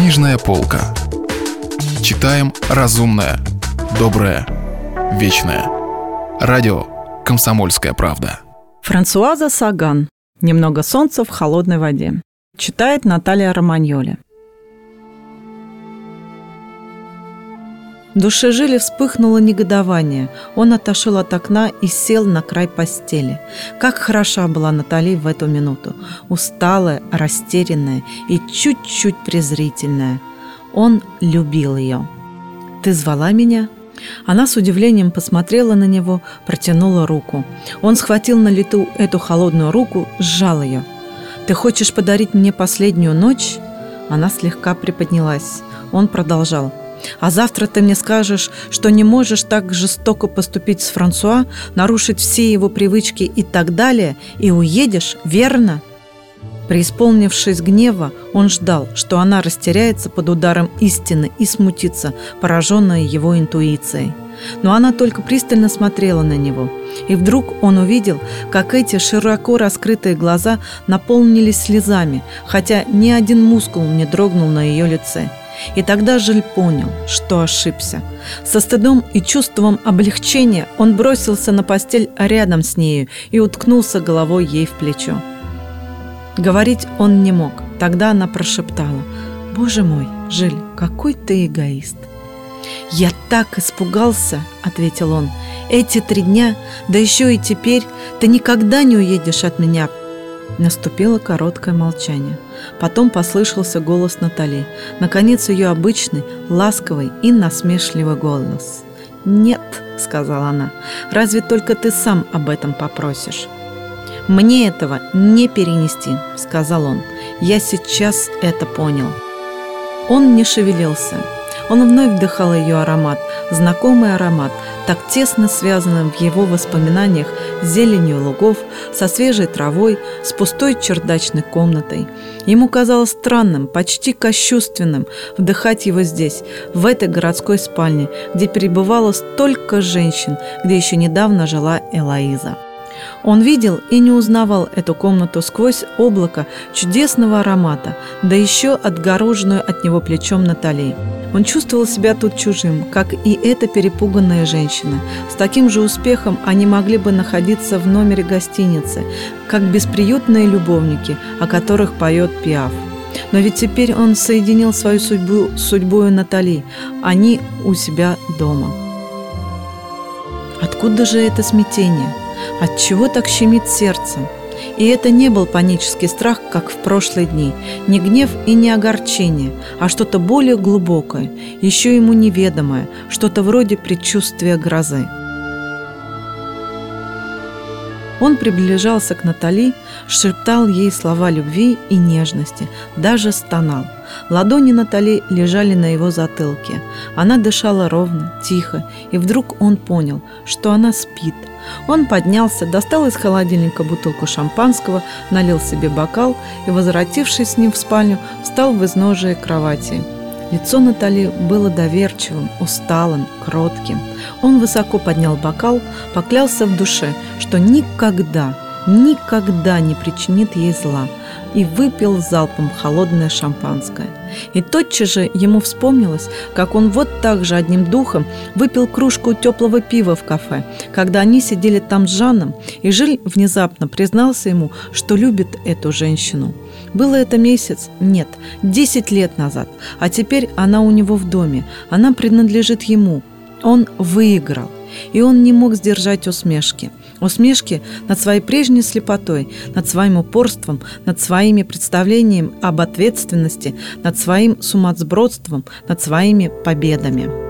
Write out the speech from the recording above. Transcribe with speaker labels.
Speaker 1: Книжная полка. Читаем разумное, доброе, вечное. Радио «Комсомольская правда».
Speaker 2: Франсуаза Саган. «Немного солнца в холодной воде». Читает Наталья Романьоли. Душе Жили вспыхнуло негодование. Он отошел от окна и сел на край постели. Как хороша была Натали в эту минуту. Усталая, растерянная и чуть-чуть презрительная. Он любил ее. «Ты звала меня?» Она с удивлением посмотрела на него, протянула руку. Он схватил на лету эту холодную руку, сжал ее. «Ты хочешь подарить мне последнюю ночь?» Она слегка приподнялась. Он продолжал. А завтра ты мне скажешь, что не можешь так жестоко поступить с Франсуа, нарушить все его привычки и так далее, и уедешь, верно?» Преисполнившись гнева, он ждал, что она растеряется под ударом истины и смутится, пораженная его интуицией. Но она только пристально смотрела на него. И вдруг он увидел, как эти широко раскрытые глаза наполнились слезами, хотя ни один мускул не дрогнул на ее лице – и тогда Жиль понял, что ошибся. Со стыдом и чувством облегчения он бросился на постель рядом с нею и уткнулся головой ей в плечо. Говорить он не мог. Тогда она прошептала. «Боже мой, Жиль, какой ты эгоист!» «Я так испугался!» – ответил он. «Эти три дня, да еще и теперь, ты никогда не уедешь от меня, Наступило короткое молчание. Потом послышался голос Натали. Наконец ее обычный, ласковый и насмешливый голос. «Нет», — сказала она, — «разве только ты сам об этом попросишь». «Мне этого не перенести», — сказал он. «Я сейчас это понял». Он не шевелился. Он вновь вдыхал ее аромат, знакомый аромат, так тесно связанным в его воспоминаниях с зеленью лугов, со свежей травой, с пустой чердачной комнатой. Ему казалось странным, почти кощувственным вдыхать его здесь, в этой городской спальне, где перебывало столько женщин, где еще недавно жила Элоиза. Он видел и не узнавал эту комнату сквозь облако чудесного аромата, да еще отгороженную от него плечом Натали. Он чувствовал себя тут чужим, как и эта перепуганная женщина. С таким же успехом они могли бы находиться в номере гостиницы, как бесприютные любовники, о которых поет Пиаф. Но ведь теперь он соединил свою судьбу с судьбой Натали. Они у себя дома. Откуда же это смятение? От чего так щемит сердце? И это не был панический страх, как в прошлые дни, не гнев и не огорчение, а что-то более глубокое, еще ему неведомое, что-то вроде предчувствия грозы. Он приближался к Натали, шептал ей слова любви и нежности, даже стонал. Ладони Натали лежали на его затылке. Она дышала ровно, тихо, и вдруг он понял, что она спит. Он поднялся, достал из холодильника бутылку шампанского, налил себе бокал и, возвратившись с ним в спальню, встал в изножие кровати. Лицо Натали было доверчивым, усталым, кротким. Он высоко поднял бокал, поклялся в душе, что никогда, никогда не причинит ей зла, и выпил залпом холодное шампанское. И тотчас же ему вспомнилось, как он вот так же одним духом выпил кружку теплого пива в кафе, когда они сидели там с Жанном, и Жиль внезапно признался ему, что любит эту женщину. Было это месяц? Нет, десять лет назад. А теперь она у него в доме. Она принадлежит ему. Он выиграл. И он не мог сдержать усмешки. Усмешки над своей прежней слепотой, над своим упорством, над своими представлениями об ответственности, над своим сумасбродством, над своими победами.